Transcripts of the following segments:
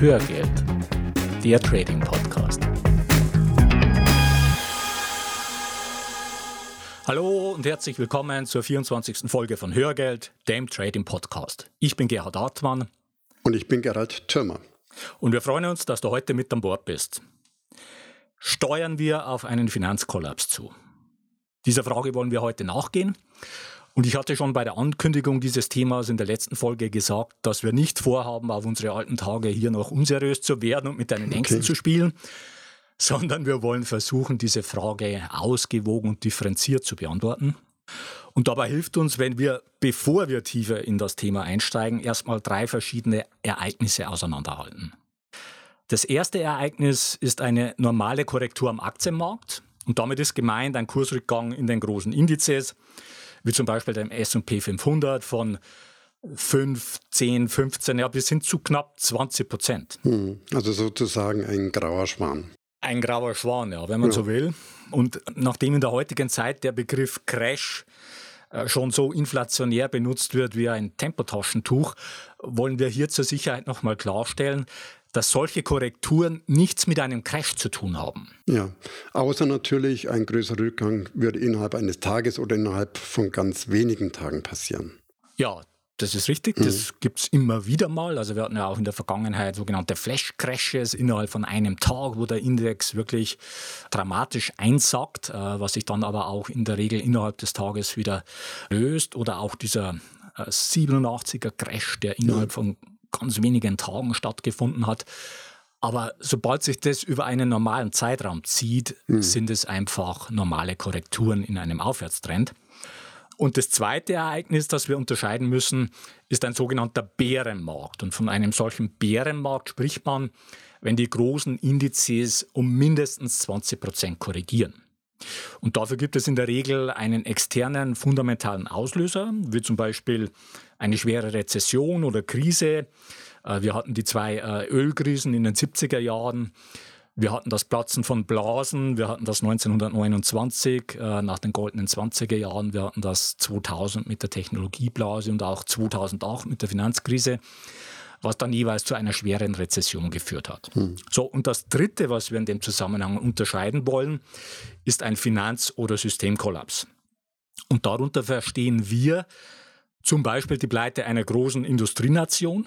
Hörgeld, der Trading Podcast. Hallo und herzlich willkommen zur 24. Folge von Hörgeld, dem Trading Podcast. Ich bin Gerhard Hartmann. Und ich bin Gerald Thürmer. Und wir freuen uns, dass du heute mit an Bord bist. Steuern wir auf einen Finanzkollaps zu? Dieser Frage wollen wir heute nachgehen. Und ich hatte schon bei der Ankündigung dieses Themas in der letzten Folge gesagt, dass wir nicht vorhaben, auf unsere alten Tage hier noch unseriös zu werden und mit deinen Ängsten okay. zu spielen, sondern wir wollen versuchen, diese Frage ausgewogen und differenziert zu beantworten. Und dabei hilft uns, wenn wir, bevor wir tiefer in das Thema einsteigen, erstmal drei verschiedene Ereignisse auseinanderhalten. Das erste Ereignis ist eine normale Korrektur am Aktienmarkt. Und damit ist gemeint ein Kursrückgang in den großen Indizes wie zum Beispiel dem S&P 500 von 5, 10, 15, ja, bis hin zu knapp 20 Prozent. Hm, also sozusagen ein grauer Schwan. Ein grauer Schwan, ja, wenn man ja. so will. Und nachdem in der heutigen Zeit der Begriff Crash äh, schon so inflationär benutzt wird wie ein Tempotaschentuch, wollen wir hier zur Sicherheit nochmal klarstellen, dass solche Korrekturen nichts mit einem Crash zu tun haben. Ja, außer natürlich ein größerer Rückgang würde innerhalb eines Tages oder innerhalb von ganz wenigen Tagen passieren. Ja, das ist richtig, mhm. das gibt es immer wieder mal. Also wir hatten ja auch in der Vergangenheit sogenannte Flash-Crashes innerhalb von einem Tag, wo der Index wirklich dramatisch einsackt, äh, was sich dann aber auch in der Regel innerhalb des Tages wieder löst. Oder auch dieser 87er äh, Crash, der innerhalb von ganz wenigen Tagen stattgefunden hat. Aber sobald sich das über einen normalen Zeitraum zieht, mhm. sind es einfach normale Korrekturen in einem Aufwärtstrend. Und das zweite Ereignis, das wir unterscheiden müssen, ist ein sogenannter Bärenmarkt. Und von einem solchen Bärenmarkt spricht man, wenn die großen Indizes um mindestens 20 Prozent korrigieren. Und dafür gibt es in der Regel einen externen fundamentalen Auslöser, wie zum Beispiel eine schwere Rezession oder Krise. Äh, wir hatten die zwei äh, Ölkrisen in den 70er Jahren. Wir hatten das Platzen von Blasen, wir hatten das 1929 äh, nach den goldenen 20er Jahren, wir hatten das 2000 mit der Technologieblase und auch 2008 mit der Finanzkrise was dann jeweils zu einer schweren Rezession geführt hat. Hm. So, und das Dritte, was wir in dem Zusammenhang unterscheiden wollen, ist ein Finanz- oder Systemkollaps. Und darunter verstehen wir zum Beispiel die Pleite einer großen Industrienation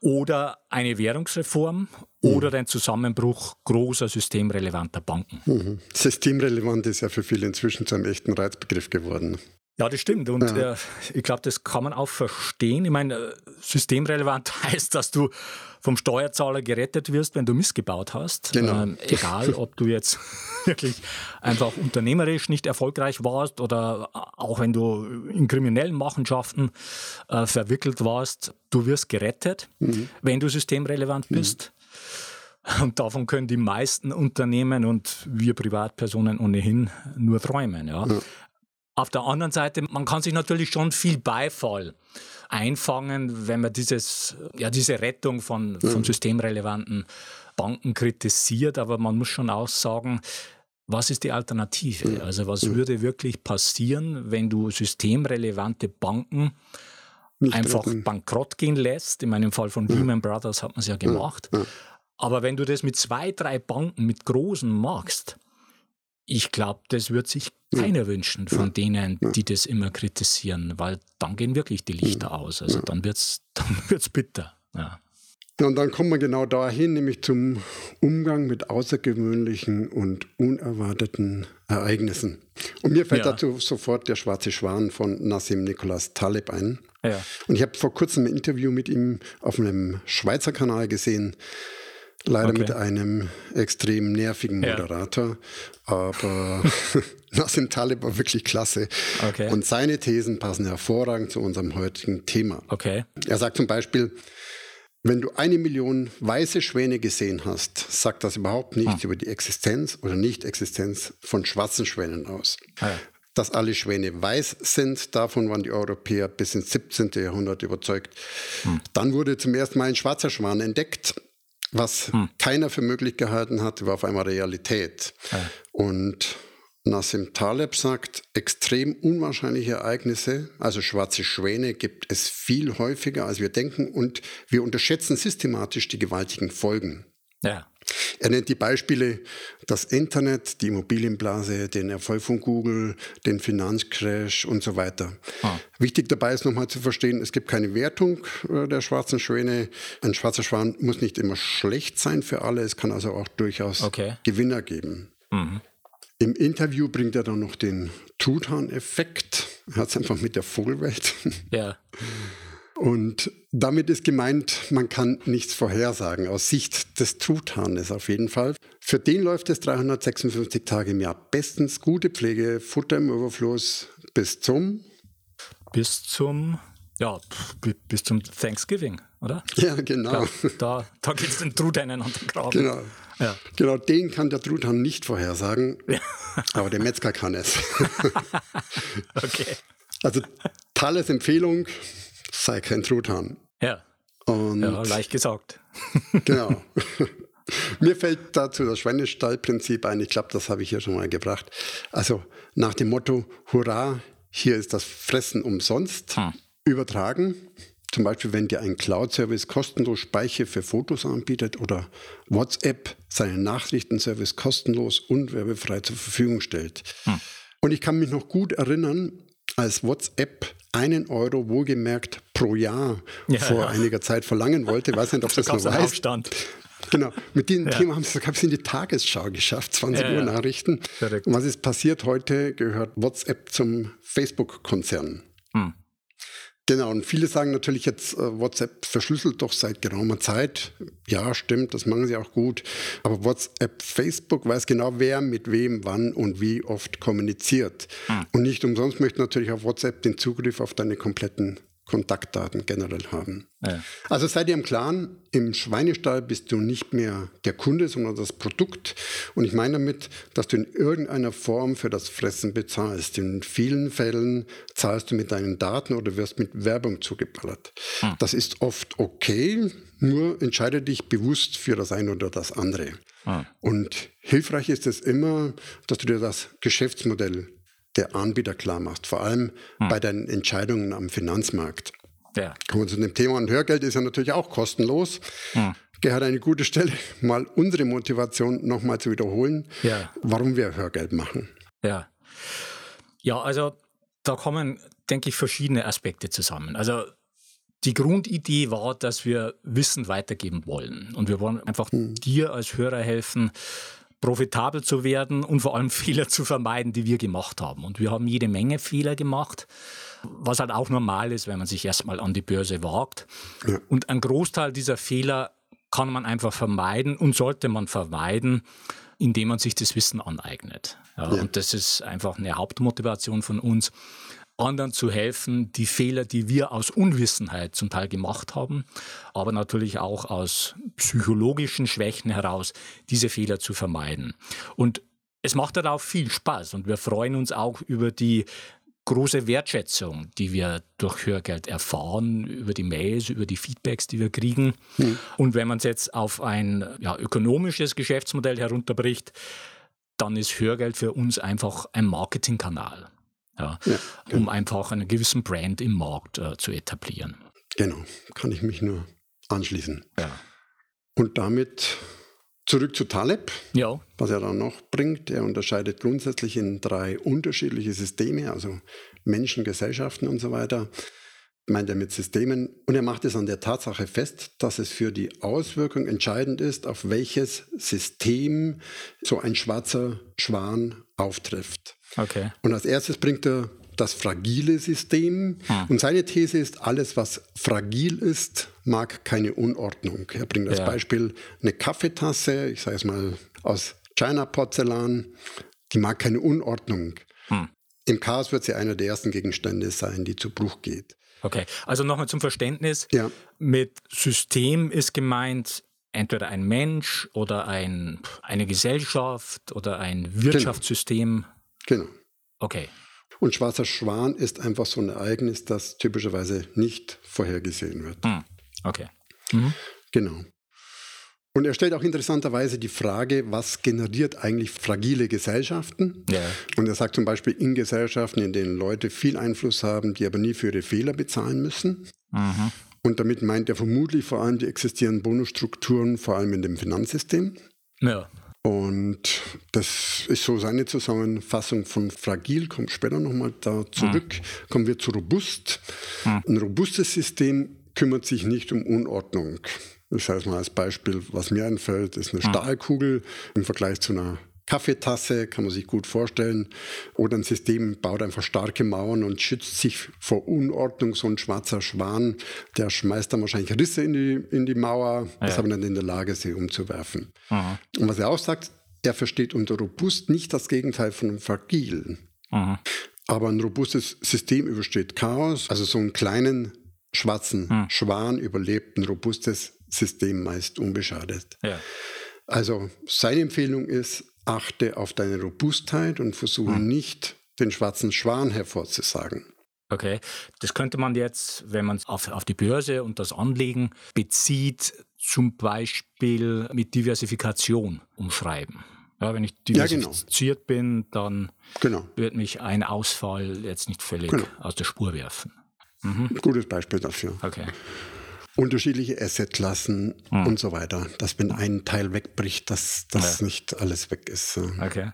oder eine Währungsreform mhm. oder den Zusammenbruch großer systemrelevanter Banken. Mhm. Systemrelevant ist ja für viele inzwischen zu einem echten Reizbegriff geworden. Ja, das stimmt. Und ja. äh, ich glaube, das kann man auch verstehen. Ich meine, äh, systemrelevant heißt, dass du vom Steuerzahler gerettet wirst, wenn du missgebaut hast. Genau. Ähm, egal, ob du jetzt wirklich einfach unternehmerisch nicht erfolgreich warst oder auch wenn du in kriminellen Machenschaften äh, verwickelt warst, du wirst gerettet, mhm. wenn du systemrelevant mhm. bist. Und davon können die meisten Unternehmen und wir Privatpersonen ohnehin nur träumen. Ja. ja. Auf der anderen Seite, man kann sich natürlich schon viel Beifall einfangen, wenn man dieses, ja, diese Rettung von, von mhm. systemrelevanten Banken kritisiert, aber man muss schon auch sagen, was ist die Alternative? Mhm. Also was mhm. würde wirklich passieren, wenn du systemrelevante Banken Nicht einfach retten. bankrott gehen lässt? In meinem Fall von Lehman Brothers hat man es ja gemacht. Aber wenn du das mit zwei, drei Banken, mit großen machst, ich glaube, das wird sich keiner wünschen von denen, die das immer kritisieren, weil dann gehen wirklich die Lichter aus. Also dann wird es dann wird's bitter. Ja. Und dann kommen wir genau dahin, nämlich zum Umgang mit außergewöhnlichen und unerwarteten Ereignissen. Und mir fällt ja. dazu sofort der schwarze Schwan von Nassim Nicholas Taleb ein. Ja. Und ich habe vor kurzem ein Interview mit ihm auf einem Schweizer Kanal gesehen. Leider okay. mit einem extrem nervigen Moderator. Ja. Aber Nassim Taleb war wirklich klasse. Okay. Und seine Thesen passen hervorragend zu unserem heutigen Thema. Okay. Er sagt zum Beispiel, wenn du eine Million weiße Schwäne gesehen hast, sagt das überhaupt nichts hm. über die Existenz oder Nicht-Existenz von schwarzen Schwänen aus. Ah, ja. Dass alle Schwäne weiß sind, davon waren die Europäer bis ins 17. Jahrhundert überzeugt. Hm. Dann wurde zum ersten Mal ein schwarzer Schwan entdeckt was hm. keiner für möglich gehalten hat, war auf einmal Realität. Ja. Und Nassim Taleb sagt, extrem unwahrscheinliche Ereignisse, also schwarze Schwäne, gibt es viel häufiger, als wir denken und wir unterschätzen systematisch die gewaltigen Folgen. Ja. Er nennt die Beispiele das Internet, die Immobilienblase, den Erfolg von Google, den Finanzcrash und so weiter. Ah. Wichtig dabei ist nochmal zu verstehen, es gibt keine Wertung äh, der schwarzen Schwäne. Ein schwarzer Schwan muss nicht immer schlecht sein für alle, es kann also auch durchaus okay. Gewinner geben. Mhm. Im Interview bringt er dann noch den Truthahn-Effekt. Er hat es einfach mit der Vogelwelt. Ja. Und damit ist gemeint, man kann nichts vorhersagen, aus Sicht des Truthahnes auf jeden Fall. Für den läuft es 356 Tage im Jahr bestens. Gute Pflege, Futter im Überfluss bis zum? Bis zum, ja, bis zum Thanksgiving, oder? Ja, genau. da da geht es den Truthahnen an den Graben. Genau. Ja. Genau, den kann der Truthahn nicht vorhersagen, ja. aber der Metzger kann es. okay. Also Thales Empfehlung, sei kein Truthahn. Ja. Und ja, leicht gesagt. genau. Mir fällt dazu das Schweinestallprinzip ein. Ich glaube, das habe ich hier schon mal gebracht. Also nach dem Motto, hurra, hier ist das Fressen umsonst, hm. übertragen. Zum Beispiel, wenn dir ein Cloud-Service kostenlos Speicher für Fotos anbietet oder WhatsApp seinen Nachrichtenservice kostenlos und werbefrei zur Verfügung stellt. Hm. Und ich kann mich noch gut erinnern, als WhatsApp einen Euro wohlgemerkt pro Jahr ja, vor ja. einiger Zeit verlangen wollte. Ich weiß nicht, ob das noch weiß. Aufstand. Genau, mit diesem ja. Thema haben sie es in die Tagesschau geschafft, 20 Uhr Nachrichten. Und was ist passiert heute? Gehört WhatsApp zum Facebook-Konzern. Hm. Genau, und viele sagen natürlich jetzt, äh, WhatsApp verschlüsselt doch seit geraumer Zeit. Ja, stimmt, das machen sie auch gut. Aber WhatsApp, Facebook weiß genau, wer mit wem, wann und wie oft kommuniziert. Hm. Und nicht umsonst möchte natürlich auch WhatsApp den Zugriff auf deine kompletten Kontaktdaten generell haben. Ja. Also seid ihr im Klaren, im Schweinestall bist du nicht mehr der Kunde, sondern das Produkt. Und ich meine damit, dass du in irgendeiner Form für das Fressen bezahlst. In vielen Fällen zahlst du mit deinen Daten oder wirst mit Werbung zugeballert. Hm. Das ist oft okay, nur entscheide dich bewusst für das eine oder das andere. Hm. Und hilfreich ist es immer, dass du dir das Geschäftsmodell der Anbieter klar machst, vor allem hm. bei deinen Entscheidungen am Finanzmarkt. Ja. Kommen wir zu dem Thema und Hörgeld ist ja natürlich auch kostenlos. Hm. Gerhard, eine gute Stelle, mal unsere Motivation nochmal zu wiederholen, ja. warum wir Hörgeld machen. Ja. Ja, also da kommen, denke ich, verschiedene Aspekte zusammen. Also die Grundidee war, dass wir Wissen weitergeben wollen. Und wir wollen einfach hm. dir als Hörer helfen, profitabel zu werden und vor allem Fehler zu vermeiden, die wir gemacht haben. Und wir haben jede Menge Fehler gemacht, was halt auch normal ist, wenn man sich erstmal an die Börse wagt. Ja. Und ein Großteil dieser Fehler kann man einfach vermeiden und sollte man vermeiden, indem man sich das Wissen aneignet. Ja, ja. Und das ist einfach eine Hauptmotivation von uns, anderen zu helfen, die Fehler, die wir aus Unwissenheit zum Teil gemacht haben, aber natürlich auch aus psychologischen Schwächen heraus, diese Fehler zu vermeiden. Und es macht darauf viel Spaß und wir freuen uns auch über die große Wertschätzung, die wir durch Hörgeld erfahren, über die Mails, über die Feedbacks, die wir kriegen. Mhm. Und wenn man es jetzt auf ein ja, ökonomisches Geschäftsmodell herunterbricht, dann ist Hörgeld für uns einfach ein Marketingkanal ja, ja genau. um einfach einen gewissen Brand im Markt äh, zu etablieren. Genau, kann ich mich nur anschließen. Ja. Und damit zurück zu Taleb, ja. was er dann noch bringt. Er unterscheidet grundsätzlich in drei unterschiedliche Systeme, also Menschen, Gesellschaften und so weiter meint er mit Systemen. Und er macht es an der Tatsache fest, dass es für die Auswirkung entscheidend ist, auf welches System so ein schwarzer Schwan auftrifft. Okay. Und als erstes bringt er das fragile System. Hm. Und seine These ist, alles, was fragil ist, mag keine Unordnung. Er bringt als ja. Beispiel eine Kaffeetasse, ich sage es mal aus China-Porzellan, die mag keine Unordnung. Hm. Im Chaos wird sie einer der ersten Gegenstände sein, die zu Bruch geht. Okay, also nochmal zum Verständnis. Ja. Mit System ist gemeint entweder ein Mensch oder ein, eine Gesellschaft oder ein Wirtschaftssystem. Genau. genau. Okay. Und schwarzer Schwan ist einfach so ein Ereignis, das typischerweise nicht vorhergesehen wird. Hm. Okay. Mhm. Genau. Und er stellt auch interessanterweise die Frage, was generiert eigentlich fragile Gesellschaften? Ja. Und er sagt zum Beispiel in Gesellschaften, in denen Leute viel Einfluss haben, die aber nie für ihre Fehler bezahlen müssen. Mhm. Und damit meint er vermutlich vor allem die existierenden Bonusstrukturen, vor allem in dem Finanzsystem. Ja. Und das ist so seine Zusammenfassung von fragil, kommt später nochmal da zurück. Mhm. Kommen wir zu robust. Mhm. Ein robustes System kümmert sich nicht um Unordnung. Das heißt mal als Beispiel, was mir einfällt, ist eine mhm. Stahlkugel im Vergleich zu einer Kaffeetasse, kann man sich gut vorstellen. Oder ein System baut einfach starke Mauern und schützt sich vor Unordnung. So ein schwarzer Schwan, der schmeißt dann wahrscheinlich Risse in die, in die Mauer, ja. ist aber nicht in der Lage, sie umzuwerfen. Mhm. Und was er auch sagt, er versteht unter robust nicht das Gegenteil von einem fragil. Mhm. Aber ein robustes System übersteht Chaos. Also so einen kleinen schwarzen mhm. Schwan überlebt ein robustes System meist unbeschadet. Ja. Also seine Empfehlung ist, achte auf deine Robustheit und versuche hm. nicht den schwarzen Schwan hervorzusagen. Okay, das könnte man jetzt, wenn man es auf, auf die Börse und das Anlegen bezieht, zum Beispiel mit Diversifikation umschreiben. Ja, wenn ich diversifiziert ja, genau. bin, dann genau. wird mich ein Ausfall jetzt nicht völlig genau. aus der Spur werfen. Mhm. Gutes Beispiel dafür. Okay unterschiedliche Assetklassen hm. und so weiter. Dass wenn ein Teil wegbricht, dass das ja. nicht alles weg ist. Okay.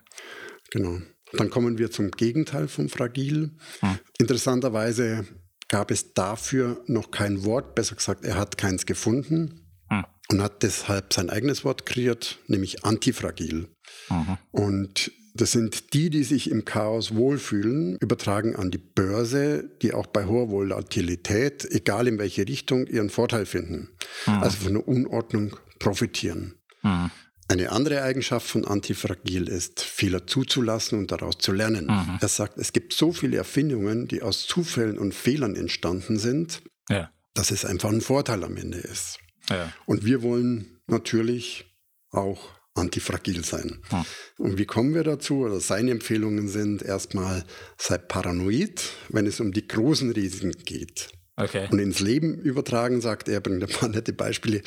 Genau. Dann kommen wir zum Gegenteil vom Fragil. Hm. Interessanterweise gab es dafür noch kein Wort, besser gesagt, er hat keins gefunden hm. und hat deshalb sein eigenes Wort kreiert, nämlich antifragil. Mhm. Und das sind die, die sich im Chaos wohlfühlen, übertragen an die Börse, die auch bei hoher Volatilität, egal in welche Richtung, ihren Vorteil finden. Mhm. Also von der Unordnung profitieren. Mhm. Eine andere Eigenschaft von Antifragil ist, Fehler zuzulassen und daraus zu lernen. Mhm. Er sagt, es gibt so viele Erfindungen, die aus Zufällen und Fehlern entstanden sind, ja. dass es einfach ein Vorteil am Ende ist. Ja. Und wir wollen natürlich auch antifragil sein. Hm. Und wie kommen wir dazu? Oder seine Empfehlungen sind erstmal, sei paranoid, wenn es um die großen Risiken geht. Okay. Und ins Leben übertragen, sagt er, bringt ein paar nette Beispiele.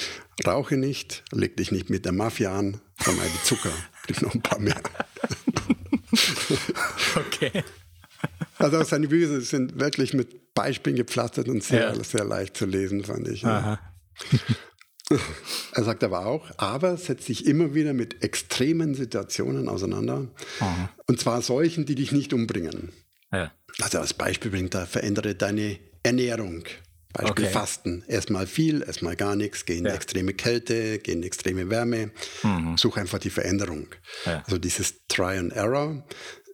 Rauche nicht, leg dich nicht mit der Mafia an, vermeide Zucker. Gibt noch ein paar mehr. okay. Also seine Bücher sind wirklich mit Beispielen gepflastert und sehr, ja. sehr leicht zu lesen, fand ich. Ja. Er sagt aber auch, aber setzt sich immer wieder mit extremen Situationen auseinander. Aha. Und zwar solchen, die dich nicht umbringen. Ja. Also als Beispiel bringt er, verändere deine Ernährung. Beispiel okay. Fasten. Erstmal viel, erstmal gar nichts, geh in ja. extreme Kälte, geh in extreme Wärme. Mhm. Such einfach die Veränderung. Ja. Also dieses Try and Error.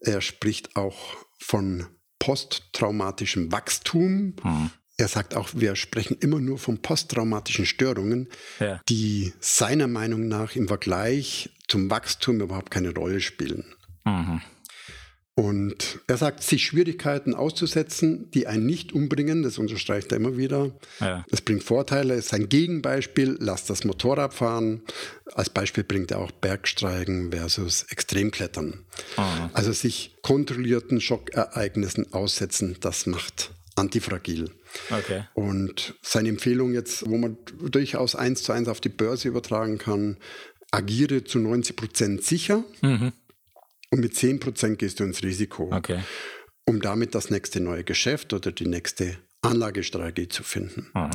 Er spricht auch von posttraumatischem Wachstum. Mhm. Er sagt auch, wir sprechen immer nur von posttraumatischen Störungen, ja. die seiner Meinung nach im Vergleich zum Wachstum überhaupt keine Rolle spielen. Mhm. Und er sagt, sich Schwierigkeiten auszusetzen, die einen nicht umbringen, das unterstreicht er immer wieder. Ja. Das bringt Vorteile. Sein Gegenbeispiel, lass das Motorrad fahren. Als Beispiel bringt er auch Bergsteigen versus Extremklettern. Mhm. Also sich kontrollierten Schockereignissen aussetzen, das macht antifragil. Okay. Und seine Empfehlung jetzt, wo man durchaus eins zu eins auf die Börse übertragen kann, agiere zu 90 Prozent sicher mhm. und mit 10 Prozent gehst du ins Risiko, okay. um damit das nächste neue Geschäft oder die nächste Anlagestrategie zu finden. Mhm.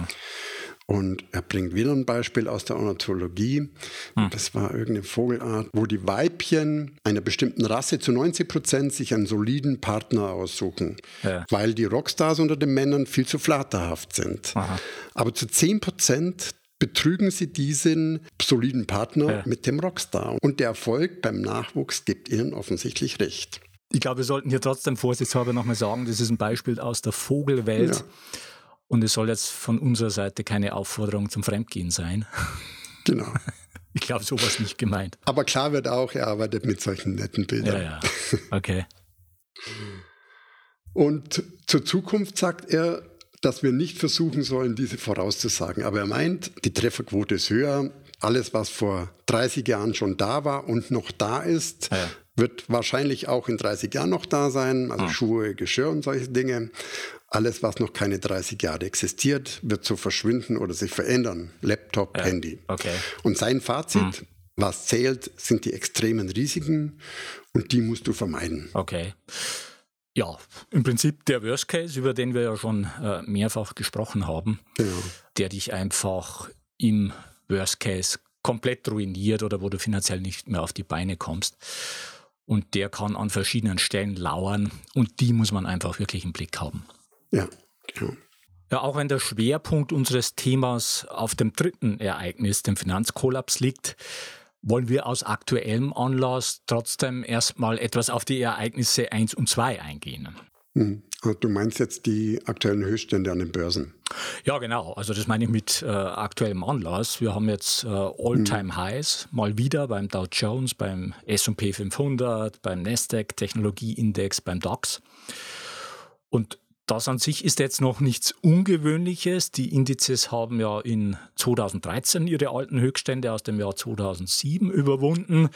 Und er bringt wieder ein Beispiel aus der Ornithologie. Hm. Das war irgendeine Vogelart, wo die Weibchen einer bestimmten Rasse zu 90 Prozent sich einen soliden Partner aussuchen, ja. weil die Rockstars unter den Männern viel zu flatterhaft sind. Aha. Aber zu 10 Prozent betrügen sie diesen soliden Partner ja. mit dem Rockstar. Und der Erfolg beim Nachwuchs gibt ihnen offensichtlich recht. Ich glaube, wir sollten hier trotzdem vorsichtshalber nochmal sagen, das ist ein Beispiel aus der Vogelwelt. Ja. Und es soll jetzt von unserer Seite keine Aufforderung zum Fremdgehen sein. Genau. Ich glaube, sowas nicht gemeint. Aber klar wird auch, er arbeitet mit solchen netten Bildern. Ja, ja. Okay. Und zur Zukunft sagt er, dass wir nicht versuchen sollen, diese vorauszusagen. Aber er meint, die Trefferquote ist höher. Alles, was vor 30 Jahren schon da war und noch da ist, ja. Wird wahrscheinlich auch in 30 Jahren noch da sein. Also ah. Schuhe, Geschirr und solche Dinge. alles, was noch keine 30 Jahre existiert, wird so verschwinden oder sich verändern. Laptop, ja, Handy. Okay. Und sein Fazit, hm. was zählt, sind die extremen Risiken und die musst du vermeiden. Okay. Ja, im Prinzip der Worst Case, über den wir ja schon äh, mehrfach gesprochen haben, genau. der dich einfach im Worst Case komplett ruiniert oder wo du finanziell nicht mehr auf die Beine kommst. Und der kann an verschiedenen Stellen lauern und die muss man einfach wirklich im Blick haben. Ja, genau. Ja, auch wenn der Schwerpunkt unseres Themas auf dem dritten Ereignis, dem Finanzkollaps, liegt, wollen wir aus aktuellem Anlass trotzdem erstmal etwas auf die Ereignisse 1 und 2 eingehen. Hm. Du meinst jetzt die aktuellen Höchststände an den Börsen? Ja, genau. Also das meine ich mit äh, aktuellem Anlass. Wir haben jetzt äh, All-Time-Highs hm. mal wieder beim Dow Jones, beim S&P 500, beim Nasdaq Technologieindex, beim DAX. Und das an sich ist jetzt noch nichts Ungewöhnliches. Die Indizes haben ja in 2013 ihre alten Höchststände aus dem Jahr 2007 überwunden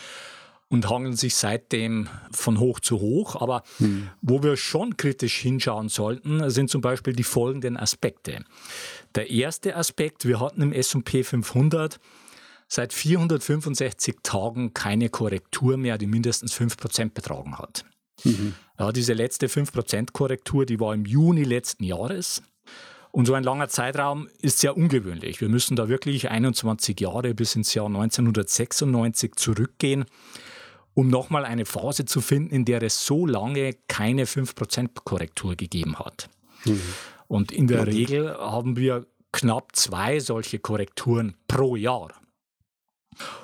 und hangeln sich seitdem von hoch zu hoch. Aber hm. wo wir schon kritisch hinschauen sollten, sind zum Beispiel die folgenden Aspekte. Der erste Aspekt, wir hatten im SP 500 seit 465 Tagen keine Korrektur mehr, die mindestens 5% betragen hat. Mhm. Ja, diese letzte 5% Korrektur, die war im Juni letzten Jahres. Und so ein langer Zeitraum ist sehr ungewöhnlich. Wir müssen da wirklich 21 Jahre bis ins Jahr 1996 zurückgehen, um nochmal eine Phase zu finden, in der es so lange keine 5% Korrektur gegeben hat. Mhm. Und in der Regel haben wir knapp zwei solche Korrekturen pro Jahr.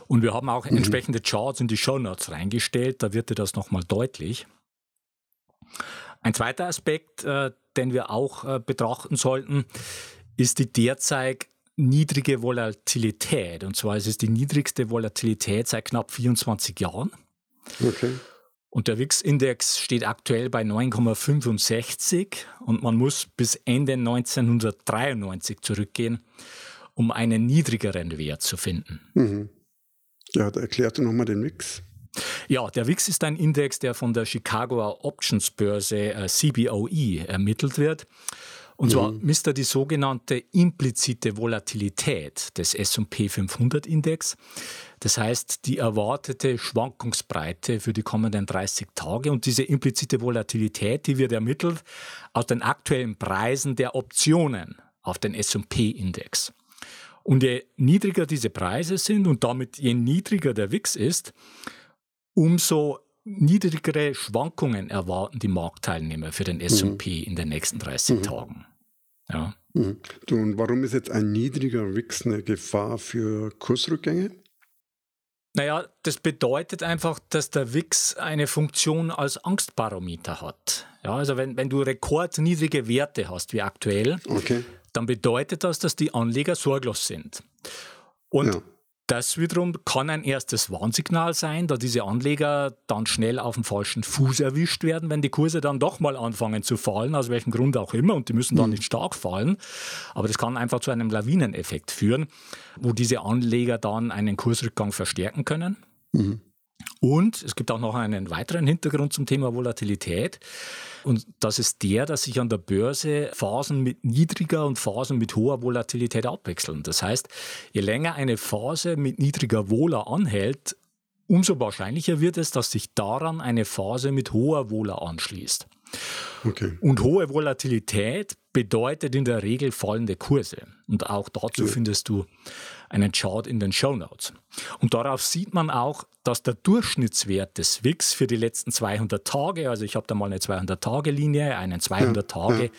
Und wir haben auch mhm. entsprechende Charts in die Show Notes reingestellt, da wird dir das nochmal deutlich. Ein zweiter Aspekt, äh, den wir auch äh, betrachten sollten, ist die derzeit niedrige Volatilität. Und zwar ist es die niedrigste Volatilität seit knapp 24 Jahren. Okay. Und der WIX-Index steht aktuell bei 9,65 und man muss bis Ende 1993 zurückgehen, um einen niedrigeren Wert zu finden. Mhm. Ja, da erklärst du nochmal den WIX. Ja, der WIX ist ein Index, der von der Chicagoer Optionsbörse äh, CBOE ermittelt wird. Und zwar mhm. misst er die sogenannte implizite Volatilität des SP 500 Index. Das heißt, die erwartete Schwankungsbreite für die kommenden 30 Tage. Und diese implizite Volatilität, die wird ermittelt aus den aktuellen Preisen der Optionen auf den SP Index. Und je niedriger diese Preise sind und damit je niedriger der WIX ist, umso niedrigere Schwankungen erwarten die Marktteilnehmer für den S&P mhm. in den nächsten 30 mhm. Tagen. Ja. Mhm. Und warum ist jetzt ein niedriger WIX eine Gefahr für Kursrückgänge? Naja, das bedeutet einfach, dass der WIX eine Funktion als Angstbarometer hat. Ja, also wenn, wenn du rekordniedrige Werte hast, wie aktuell, okay. dann bedeutet das, dass die Anleger sorglos sind. Und ja. Das wiederum kann ein erstes Warnsignal sein, da diese Anleger dann schnell auf dem falschen Fuß erwischt werden, wenn die Kurse dann doch mal anfangen zu fallen, aus welchem Grund auch immer, und die müssen dann mhm. nicht stark fallen. Aber das kann einfach zu einem Lawineneffekt führen, wo diese Anleger dann einen Kursrückgang verstärken können. Mhm. Und es gibt auch noch einen weiteren Hintergrund zum Thema Volatilität. Und das ist der, dass sich an der Börse Phasen mit niedriger und Phasen mit hoher Volatilität abwechseln. Das heißt, je länger eine Phase mit niedriger Vola anhält, umso wahrscheinlicher wird es, dass sich daran eine Phase mit hoher Vola anschließt. Okay. Und hohe Volatilität bedeutet in der Regel fallende Kurse. Und auch dazu ja. findest du einen Chart in den Show Notes. Und darauf sieht man auch, dass der Durchschnittswert des WIX für die letzten 200 Tage, also ich habe da mal eine 200-Tage-Linie, einen 200 Tage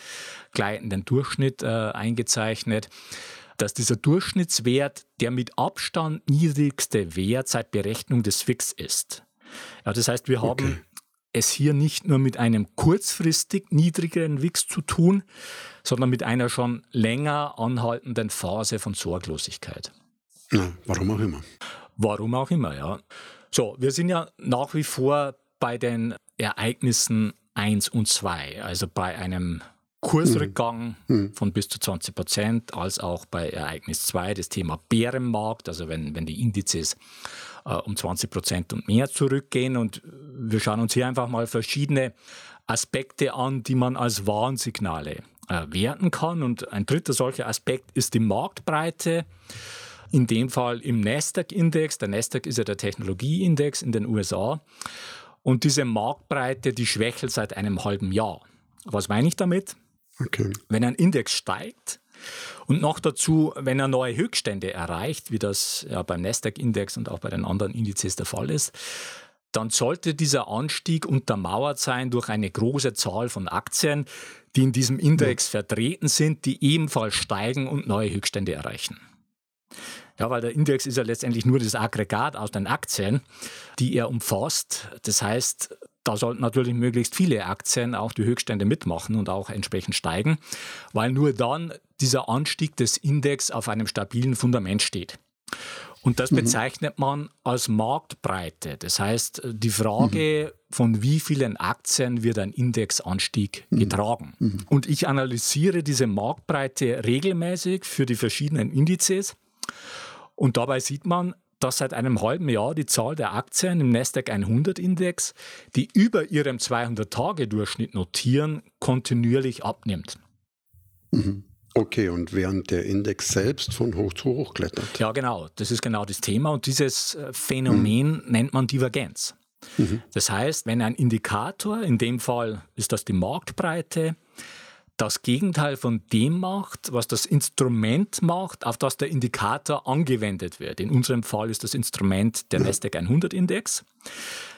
gleitenden Durchschnitt äh, eingezeichnet, dass dieser Durchschnittswert der mit Abstand niedrigste Wert seit Berechnung des WIX ist. Ja, das heißt, wir okay. haben es hier nicht nur mit einem kurzfristig niedrigeren WIX zu tun, sondern mit einer schon länger anhaltenden Phase von Sorglosigkeit. Ja, warum auch immer. Warum auch immer, ja. So, wir sind ja nach wie vor bei den Ereignissen 1 und 2, also bei einem Kursrückgang mhm. von bis zu 20 Prozent, als auch bei Ereignis 2 das Thema Bärenmarkt, also wenn, wenn die Indizes äh, um 20 Prozent und mehr zurückgehen. Und wir schauen uns hier einfach mal verschiedene Aspekte an, die man als Warnsignale äh, werten kann. Und ein dritter solcher Aspekt ist die Marktbreite. In dem Fall im Nasdaq-Index. Der Nasdaq ist ja der Technologieindex in den USA. Und diese Marktbreite, die schwächelt seit einem halben Jahr. Was meine ich damit? Okay. Wenn ein Index steigt und noch dazu, wenn er neue Höchststände erreicht, wie das ja beim Nasdaq-Index und auch bei den anderen Indizes der Fall ist, dann sollte dieser Anstieg untermauert sein durch eine große Zahl von Aktien, die in diesem Index ja. vertreten sind, die ebenfalls steigen und neue Höchststände erreichen. Ja, weil der Index ist ja letztendlich nur das Aggregat aus den Aktien, die er umfasst. Das heißt, da sollten natürlich möglichst viele Aktien auch die Höchststände mitmachen und auch entsprechend steigen, weil nur dann dieser Anstieg des Index auf einem stabilen Fundament steht. Und das mhm. bezeichnet man als Marktbreite. Das heißt, die Frage, mhm. von wie vielen Aktien wird ein Indexanstieg mhm. getragen. Und ich analysiere diese Marktbreite regelmäßig für die verschiedenen Indizes und dabei sieht man, dass seit einem halben Jahr die Zahl der Aktien im Nasdaq 100 Index, die über ihrem 200-Tage-Durchschnitt notieren, kontinuierlich abnimmt. Mhm. Okay, und während der Index selbst von hoch zu hoch klettert. Ja, genau. Das ist genau das Thema. Und dieses äh, Phänomen mhm. nennt man Divergenz. Mhm. Das heißt, wenn ein Indikator, in dem Fall ist das die Marktbreite, das Gegenteil von dem macht, was das Instrument macht, auf das der Indikator angewendet wird. In unserem Fall ist das Instrument der Nasdaq 100 Index.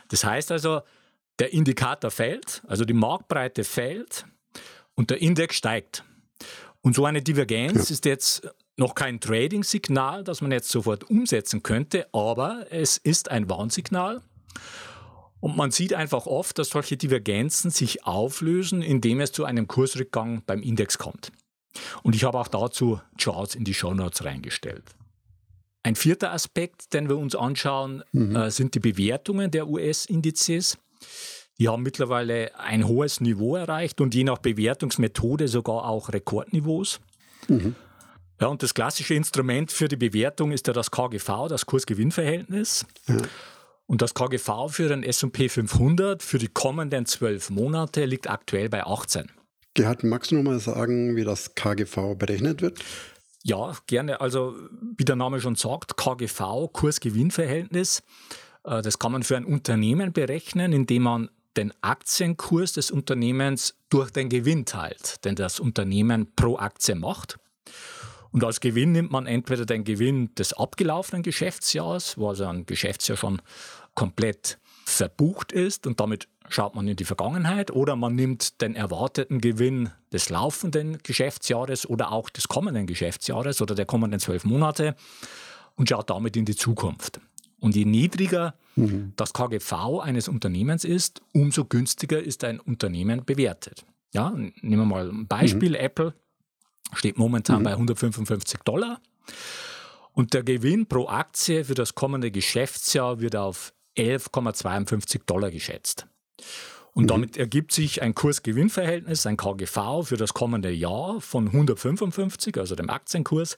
Das heißt also, der Indikator fällt, also die Marktbreite fällt und der Index steigt. Und so eine Divergenz ja. ist jetzt noch kein Trading-Signal, das man jetzt sofort umsetzen könnte, aber es ist ein Warnsignal. Und man sieht einfach oft, dass solche Divergenzen sich auflösen, indem es zu einem Kursrückgang beim Index kommt. Und ich habe auch dazu Charts in die Show Notes reingestellt. Ein vierter Aspekt, den wir uns anschauen, mhm. äh, sind die Bewertungen der US-Indizes. Die haben mittlerweile ein hohes Niveau erreicht und je nach Bewertungsmethode sogar auch Rekordniveaus. Mhm. Ja, und das klassische Instrument für die Bewertung ist ja das KGV, das Kurs-Gewinn-Verhältnis. Ja. Und das KGV für den S&P 500 für die kommenden zwölf Monate liegt aktuell bei 18. Gerhard, magst du noch mal sagen, wie das KGV berechnet wird? Ja, gerne. Also wie der Name schon sagt, KGV, Kurs-Gewinn-Verhältnis. Äh, das kann man für ein Unternehmen berechnen, indem man den Aktienkurs des Unternehmens durch den Gewinn teilt, den das Unternehmen pro Aktie macht. Und als Gewinn nimmt man entweder den Gewinn des abgelaufenen Geschäftsjahres, wo also ein Geschäftsjahr schon komplett verbucht ist und damit schaut man in die Vergangenheit, oder man nimmt den erwarteten Gewinn des laufenden Geschäftsjahres oder auch des kommenden Geschäftsjahres oder der kommenden zwölf Monate und schaut damit in die Zukunft. Und je niedriger mhm. das KGV eines Unternehmens ist, umso günstiger ist ein Unternehmen bewertet. Ja, nehmen wir mal ein Beispiel, mhm. Apple steht momentan mhm. bei 155 Dollar. Und der Gewinn pro Aktie für das kommende Geschäftsjahr wird auf 11,52 Dollar geschätzt. Und mhm. damit ergibt sich ein Kurs-Gewinn-Verhältnis, ein KGV für das kommende Jahr von 155, also dem Aktienkurs,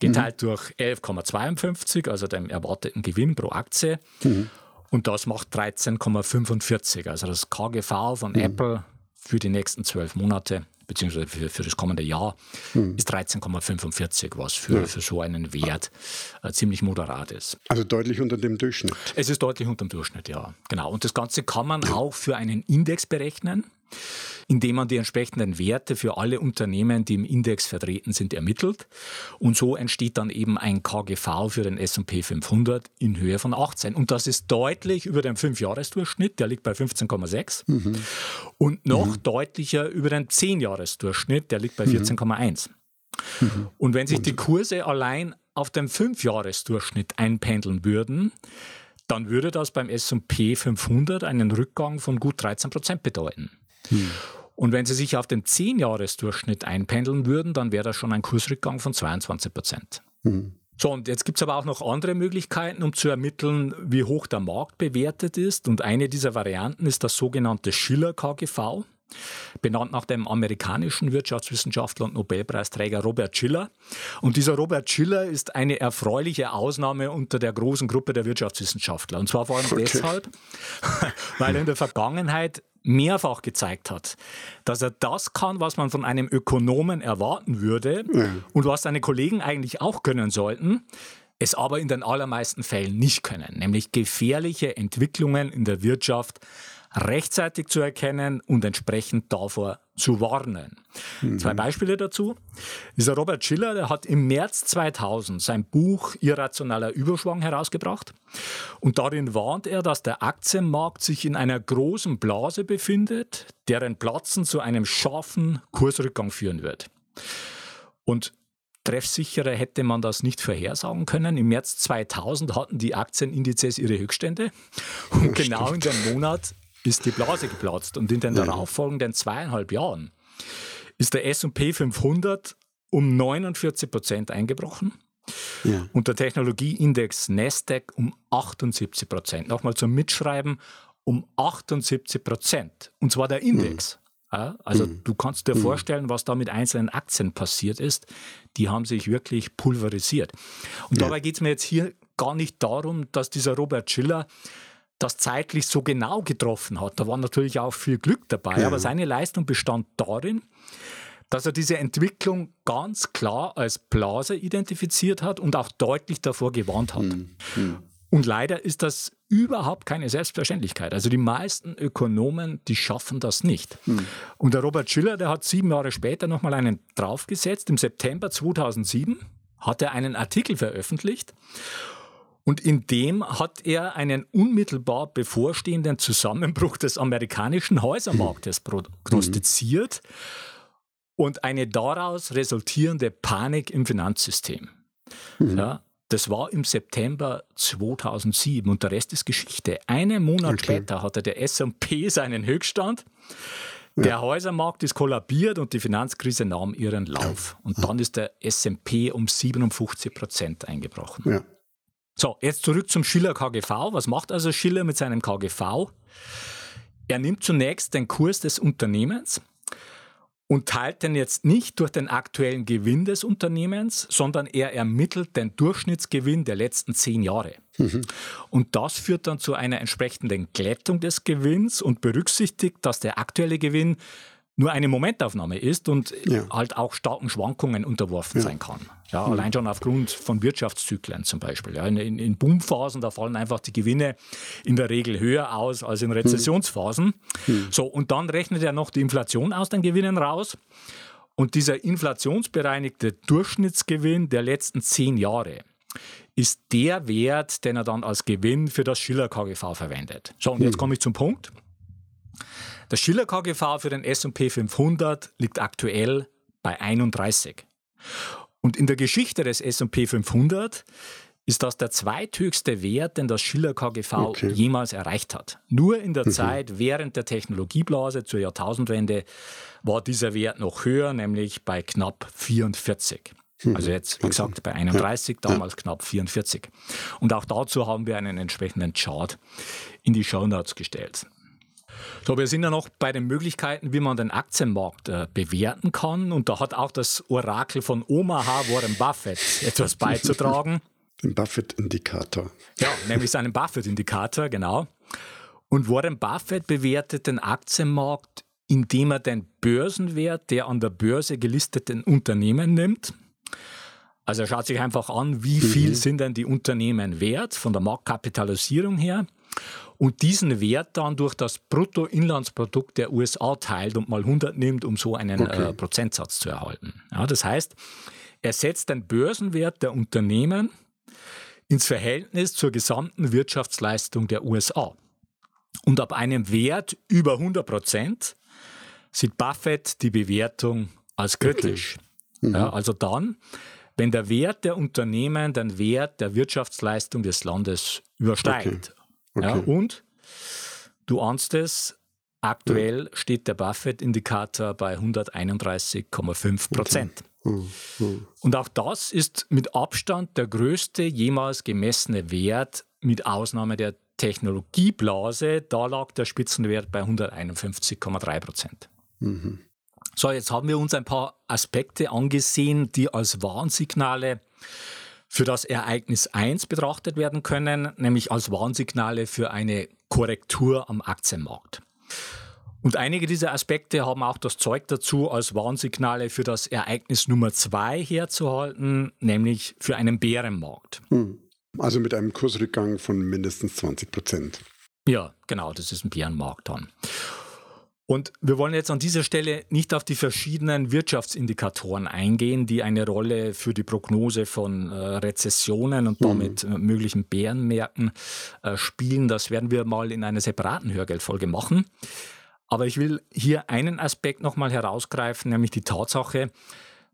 geteilt mhm. durch 11,52, also dem erwarteten Gewinn pro Aktie. Mhm. Und das macht 13,45. Also das KGV von mhm. Apple für die nächsten zwölf Monate beziehungsweise für, für das kommende Jahr, hm. ist 13,45, was für, ja. für so einen Wert äh, ziemlich moderat ist. Also deutlich unter dem Durchschnitt. Es ist deutlich unter dem Durchschnitt, ja. Genau. Und das Ganze kann man auch für einen Index berechnen indem man die entsprechenden Werte für alle Unternehmen, die im Index vertreten sind, ermittelt. Und so entsteht dann eben ein KGV für den S&P 500 in Höhe von 18. Und das ist deutlich über dem 5-Jahres-Durchschnitt, der liegt bei 15,6. Mhm. Und noch mhm. deutlicher über den 10-Jahres-Durchschnitt, der liegt bei 14,1. Mhm. Und wenn sich die Kurse allein auf dem 5-Jahres-Durchschnitt einpendeln würden, dann würde das beim S&P 500 einen Rückgang von gut 13 Prozent bedeuten. Hm. Und wenn Sie sich auf den 10-Jahres-Durchschnitt einpendeln würden, dann wäre das schon ein Kursrückgang von 22 Prozent. Hm. So, und jetzt gibt es aber auch noch andere Möglichkeiten, um zu ermitteln, wie hoch der Markt bewertet ist. Und eine dieser Varianten ist das sogenannte Schiller-KGV, benannt nach dem amerikanischen Wirtschaftswissenschaftler und Nobelpreisträger Robert Schiller. Und dieser Robert Schiller ist eine erfreuliche Ausnahme unter der großen Gruppe der Wirtschaftswissenschaftler. Und zwar vor allem okay. deshalb, weil er in der Vergangenheit mehrfach gezeigt hat, dass er das kann, was man von einem Ökonomen erwarten würde ja. und was seine Kollegen eigentlich auch können sollten, es aber in den allermeisten Fällen nicht können, nämlich gefährliche Entwicklungen in der Wirtschaft rechtzeitig zu erkennen und entsprechend davor zu warnen. Mhm. Zwei Beispiele dazu. Dieser Robert Schiller, der hat im März 2000 sein Buch Irrationaler Überschwang herausgebracht und darin warnt er, dass der Aktienmarkt sich in einer großen Blase befindet, deren Platzen zu einem scharfen Kursrückgang führen wird. Und treffsicherer hätte man das nicht vorhersagen können. Im März 2000 hatten die Aktienindizes ihre Höchststände und genau in dem Monat ist die Blase geplatzt und in den darauffolgenden zweieinhalb Jahren ist der S&P 500 um 49 Prozent eingebrochen ja. und der Technologieindex Nasdaq um 78 Prozent. Nochmal zum Mitschreiben, um 78 Prozent. Und zwar der Index. Mhm. Also mhm. du kannst dir mhm. vorstellen, was da mit einzelnen Aktien passiert ist. Die haben sich wirklich pulverisiert. Und ja. dabei geht es mir jetzt hier gar nicht darum, dass dieser Robert Schiller das zeitlich so genau getroffen hat. Da war natürlich auch viel Glück dabei, ja. aber seine Leistung bestand darin, dass er diese Entwicklung ganz klar als Blase identifiziert hat und auch deutlich davor gewarnt hat. Hm. Hm. Und leider ist das überhaupt keine Selbstverständlichkeit. Also die meisten Ökonomen, die schaffen das nicht. Hm. Und der Robert Schiller, der hat sieben Jahre später nochmal einen draufgesetzt. Im September 2007 hat er einen Artikel veröffentlicht und in dem hat er einen unmittelbar bevorstehenden Zusammenbruch des amerikanischen Häusermarktes prognostiziert mhm. und eine daraus resultierende Panik im Finanzsystem. Mhm. Ja, das war im September 2007 und der Rest ist Geschichte. Einen Monat okay. später hatte der S&P seinen Höchststand. Der ja. Häusermarkt ist kollabiert und die Finanzkrise nahm ihren Lauf. Und dann ist der S&P um 57 Prozent eingebrochen. Ja. So, jetzt zurück zum Schiller KGV. Was macht also Schiller mit seinem KGV? Er nimmt zunächst den Kurs des Unternehmens und teilt den jetzt nicht durch den aktuellen Gewinn des Unternehmens, sondern er ermittelt den Durchschnittsgewinn der letzten zehn Jahre. Mhm. Und das führt dann zu einer entsprechenden Glättung des Gewinns und berücksichtigt, dass der aktuelle Gewinn nur eine Momentaufnahme ist und ja. halt auch starken Schwankungen unterworfen ja. sein kann. Ja, mhm. Allein schon aufgrund von Wirtschaftszyklen zum Beispiel. Ja, in, in, Boomphasen, da fallen einfach die Gewinne in der Regel höher aus als in Rezessionsphasen. Mhm. So, und dann rechnet er noch die Inflation aus den Gewinnen raus. Und dieser inflationsbereinigte Durchschnittsgewinn der letzten zehn Jahre ist der Wert, den er dann als Gewinn für das Schiller KGV verwendet. So, und jetzt mhm. komme ich zum Punkt. Der Schiller KGV für den S&P 500 liegt aktuell bei 31. Und in der Geschichte des S&P 500 ist das der zweithöchste Wert, den das Schiller KGV okay. jemals erreicht hat. Nur in der mhm. Zeit während der Technologieblase zur Jahrtausendwende war dieser Wert noch höher, nämlich bei knapp 44. Mhm. Also jetzt, wie gesagt, bei 31, ja. damals ja. knapp 44. Und auch dazu haben wir einen entsprechenden Chart in die Show Notes gestellt. So, wir sind ja noch bei den Möglichkeiten, wie man den Aktienmarkt äh, bewerten kann. Und da hat auch das Orakel von Omaha, Warren Buffett, etwas beizutragen. Den Buffett-Indikator. Ja, nämlich seinen Buffett-Indikator, genau. Und Warren Buffett bewertet den Aktienmarkt, indem er den Börsenwert der an der Börse gelisteten Unternehmen nimmt. Also er schaut sich einfach an, wie viel mhm. sind denn die Unternehmen wert von der Marktkapitalisierung her und diesen Wert dann durch das Bruttoinlandsprodukt der USA teilt und mal 100 nimmt, um so einen okay. äh, Prozentsatz zu erhalten. Ja, das heißt, er setzt den Börsenwert der Unternehmen ins Verhältnis zur gesamten Wirtschaftsleistung der USA. Und ab einem Wert über 100 Prozent sieht Buffett die Bewertung als kritisch. Okay. Mhm. Ja, also dann, wenn der Wert der Unternehmen den Wert der Wirtschaftsleistung des Landes übersteigt. Okay. Okay. Ja, und du ahnst es, aktuell ja. steht der Buffett-Indikator bei 131,5 Prozent. Okay. Hm, hm. Und auch das ist mit Abstand der größte jemals gemessene Wert, mit Ausnahme der Technologieblase. Da lag der Spitzenwert bei 151,3 Prozent. Mhm. So, jetzt haben wir uns ein paar Aspekte angesehen, die als Warnsignale für das Ereignis 1 betrachtet werden können, nämlich als Warnsignale für eine Korrektur am Aktienmarkt. Und einige dieser Aspekte haben auch das Zeug dazu, als Warnsignale für das Ereignis Nummer zwei herzuhalten, nämlich für einen Bärenmarkt. Hm. Also mit einem Kursrückgang von mindestens 20 Prozent. Ja, genau, das ist ein Bärenmarkt dann. Und wir wollen jetzt an dieser Stelle nicht auf die verschiedenen Wirtschaftsindikatoren eingehen, die eine Rolle für die Prognose von äh, Rezessionen und damit mhm. möglichen Bärenmärkten äh, spielen. Das werden wir mal in einer separaten Hörgeldfolge machen. Aber ich will hier einen Aspekt nochmal herausgreifen, nämlich die Tatsache,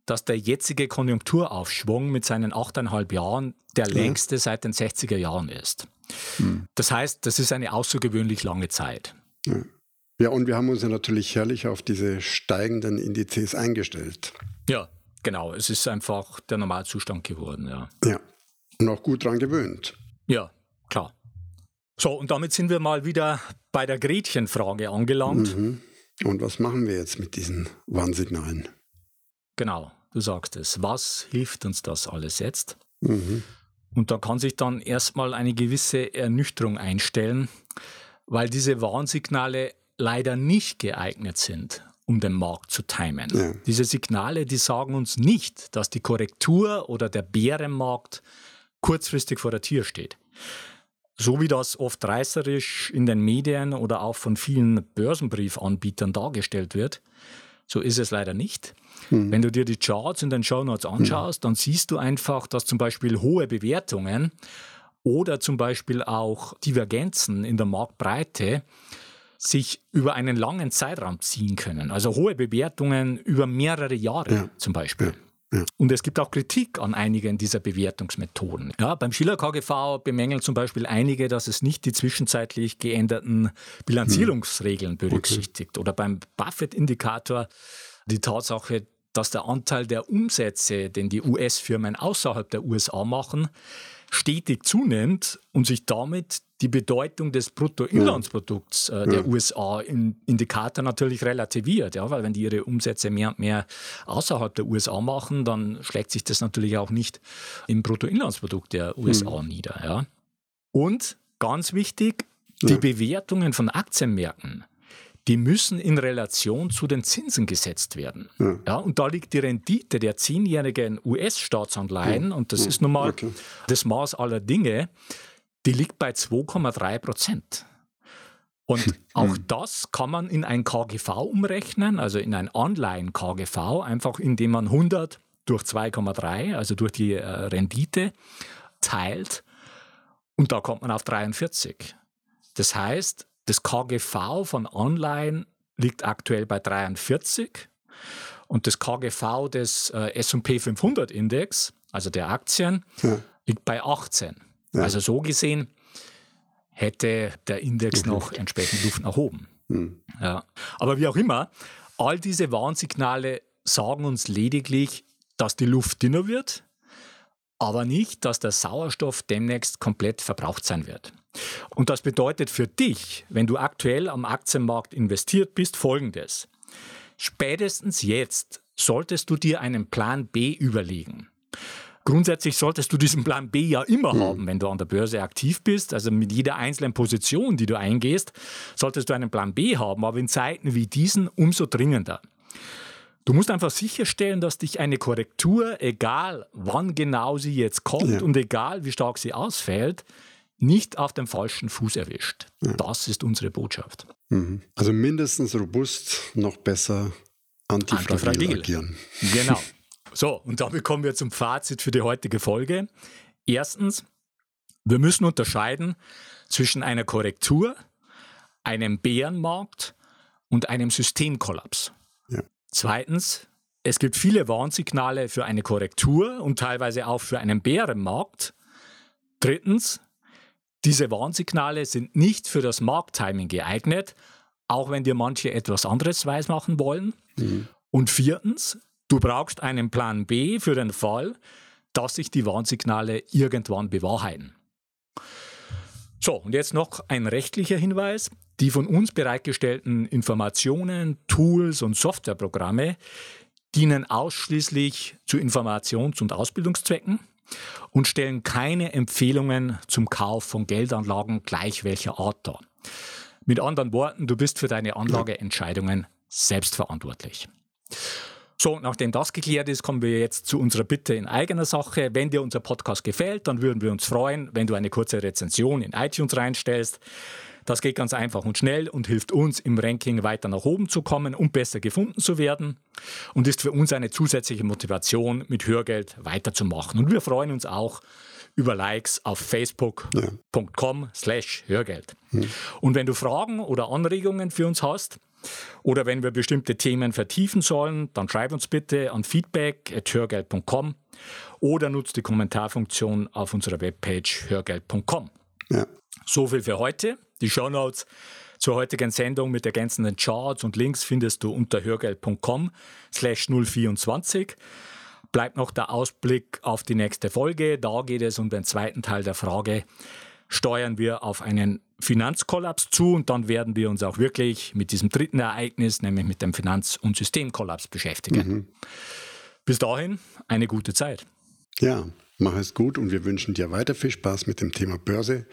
dass der jetzige Konjunkturaufschwung mit seinen 8,5 Jahren der längste seit den 60er Jahren ist. Mhm. Das heißt, das ist eine außergewöhnlich lange Zeit. Ja. Ja, und wir haben uns ja natürlich herrlich auf diese steigenden Indizes eingestellt. Ja, genau. Es ist einfach der Normalzustand geworden, ja. Ja. Und auch gut dran gewöhnt. Ja, klar. So, und damit sind wir mal wieder bei der Gretchenfrage angelangt. Mhm. Und was machen wir jetzt mit diesen Warnsignalen? Genau, du sagst es. Was hilft uns das alles jetzt? Mhm. Und da kann sich dann erstmal eine gewisse Ernüchterung einstellen, weil diese Warnsignale leider nicht geeignet sind, um den Markt zu timen. Ja. Diese Signale, die sagen uns nicht, dass die Korrektur oder der Bärenmarkt kurzfristig vor der Tür steht. So wie das oft reißerisch in den Medien oder auch von vielen Börsenbriefanbietern dargestellt wird, so ist es leider nicht. Hm. Wenn du dir die Charts in den Show Notes anschaust, dann siehst du einfach, dass zum Beispiel hohe Bewertungen oder zum Beispiel auch Divergenzen in der Marktbreite sich über einen langen Zeitraum ziehen können. Also hohe Bewertungen über mehrere Jahre ja. zum Beispiel. Ja. Und es gibt auch Kritik an einigen dieser Bewertungsmethoden. Ja, beim Schiller KGV bemängeln zum Beispiel einige, dass es nicht die zwischenzeitlich geänderten Bilanzierungsregeln hm. berücksichtigt. Okay. Oder beim Buffett-Indikator die Tatsache, dass der Anteil der Umsätze, den die US-Firmen außerhalb der USA machen, stetig zunimmt und sich damit die Bedeutung des Bruttoinlandsprodukts äh, der ja. USA im Indikator natürlich relativiert. Ja, weil wenn die ihre Umsätze mehr und mehr außerhalb der USA machen, dann schlägt sich das natürlich auch nicht im Bruttoinlandsprodukt der USA mhm. nieder. Ja. Und ganz wichtig, die ja. Bewertungen von Aktienmärkten die müssen in Relation zu den Zinsen gesetzt werden. Ja. ja und da liegt die Rendite der zehnjährigen US-Staatsanleihen, ja. und das ja. ist nun mal okay. das Maß aller Dinge, die liegt bei 2,3 Prozent. Und auch hm. das kann man in ein KGV umrechnen, also in ein Anleihen-KGV, einfach indem man 100 durch 2,3, also durch die äh, Rendite, teilt. Und da kommt man auf 43. Das heißt, das KGV von Anleihen liegt aktuell bei 43 und das KGV des äh, S&P 500 Index, also der Aktien, ja. liegt bei 18. Ja. Also so gesehen hätte der Index noch entsprechend Luft nach oben. Mhm. Ja. Aber wie auch immer, all diese Warnsignale sagen uns lediglich, dass die Luft dünner wird, aber nicht, dass der Sauerstoff demnächst komplett verbraucht sein wird. Und das bedeutet für dich, wenn du aktuell am Aktienmarkt investiert bist, Folgendes. Spätestens jetzt solltest du dir einen Plan B überlegen. Grundsätzlich solltest du diesen Plan B ja immer mhm. haben, wenn du an der Börse aktiv bist. Also mit jeder einzelnen Position, die du eingehst, solltest du einen Plan B haben, aber in Zeiten wie diesen umso dringender. Du musst einfach sicherstellen, dass dich eine Korrektur, egal wann genau sie jetzt kommt ja. und egal wie stark sie ausfällt, nicht auf dem falschen Fuß erwischt. Ja. Das ist unsere Botschaft. Mhm. Also mindestens robust, noch besser antifragil, antifragil. agieren. Genau. So, und damit kommen wir zum Fazit für die heutige Folge. Erstens, wir müssen unterscheiden zwischen einer Korrektur, einem Bärenmarkt und einem Systemkollaps. Ja. Zweitens, es gibt viele Warnsignale für eine Korrektur und teilweise auch für einen Bärenmarkt. Drittens, diese Warnsignale sind nicht für das Markttiming geeignet, auch wenn dir manche etwas anderes weismachen wollen. Mhm. Und viertens, du brauchst einen Plan B für den Fall, dass sich die Warnsignale irgendwann bewahrheiten. So, und jetzt noch ein rechtlicher Hinweis. Die von uns bereitgestellten Informationen, Tools und Softwareprogramme dienen ausschließlich zu Informations- und Ausbildungszwecken und stellen keine Empfehlungen zum Kauf von Geldanlagen gleich welcher Art dar. Mit anderen Worten, du bist für deine Anlageentscheidungen selbstverantwortlich. So, nachdem das geklärt ist, kommen wir jetzt zu unserer Bitte in eigener Sache. Wenn dir unser Podcast gefällt, dann würden wir uns freuen, wenn du eine kurze Rezension in iTunes reinstellst. Das geht ganz einfach und schnell und hilft uns im Ranking weiter nach oben zu kommen und besser gefunden zu werden und ist für uns eine zusätzliche Motivation, mit Hörgeld weiterzumachen. Und wir freuen uns auch über Likes auf facebook.com slash Hörgeld. Hm. Und wenn du Fragen oder Anregungen für uns hast, oder wenn wir bestimmte Themen vertiefen sollen, dann schreib uns bitte an feedback.hörgeld.com oder nutzt die Kommentarfunktion auf unserer Webpage hörgeld.com. Ja. So viel für heute. Die Shownotes zur heutigen Sendung mit ergänzenden Charts und Links findest du unter hörgeld.com slash 024. Bleibt noch der Ausblick auf die nächste Folge. Da geht es um den zweiten Teil der Frage, steuern wir auf einen Finanzkollaps zu und dann werden wir uns auch wirklich mit diesem dritten Ereignis, nämlich mit dem Finanz- und Systemkollaps beschäftigen. Mhm. Bis dahin eine gute Zeit. Ja, mach es gut und wir wünschen dir weiter viel Spaß mit dem Thema Börse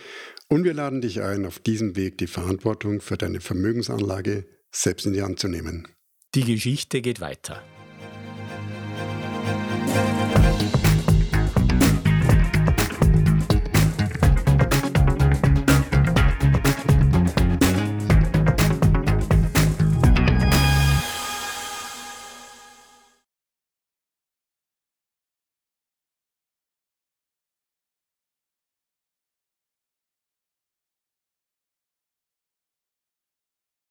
und wir laden dich ein, auf diesem Weg die Verantwortung für deine Vermögensanlage selbst in die Hand zu nehmen. Die Geschichte geht weiter.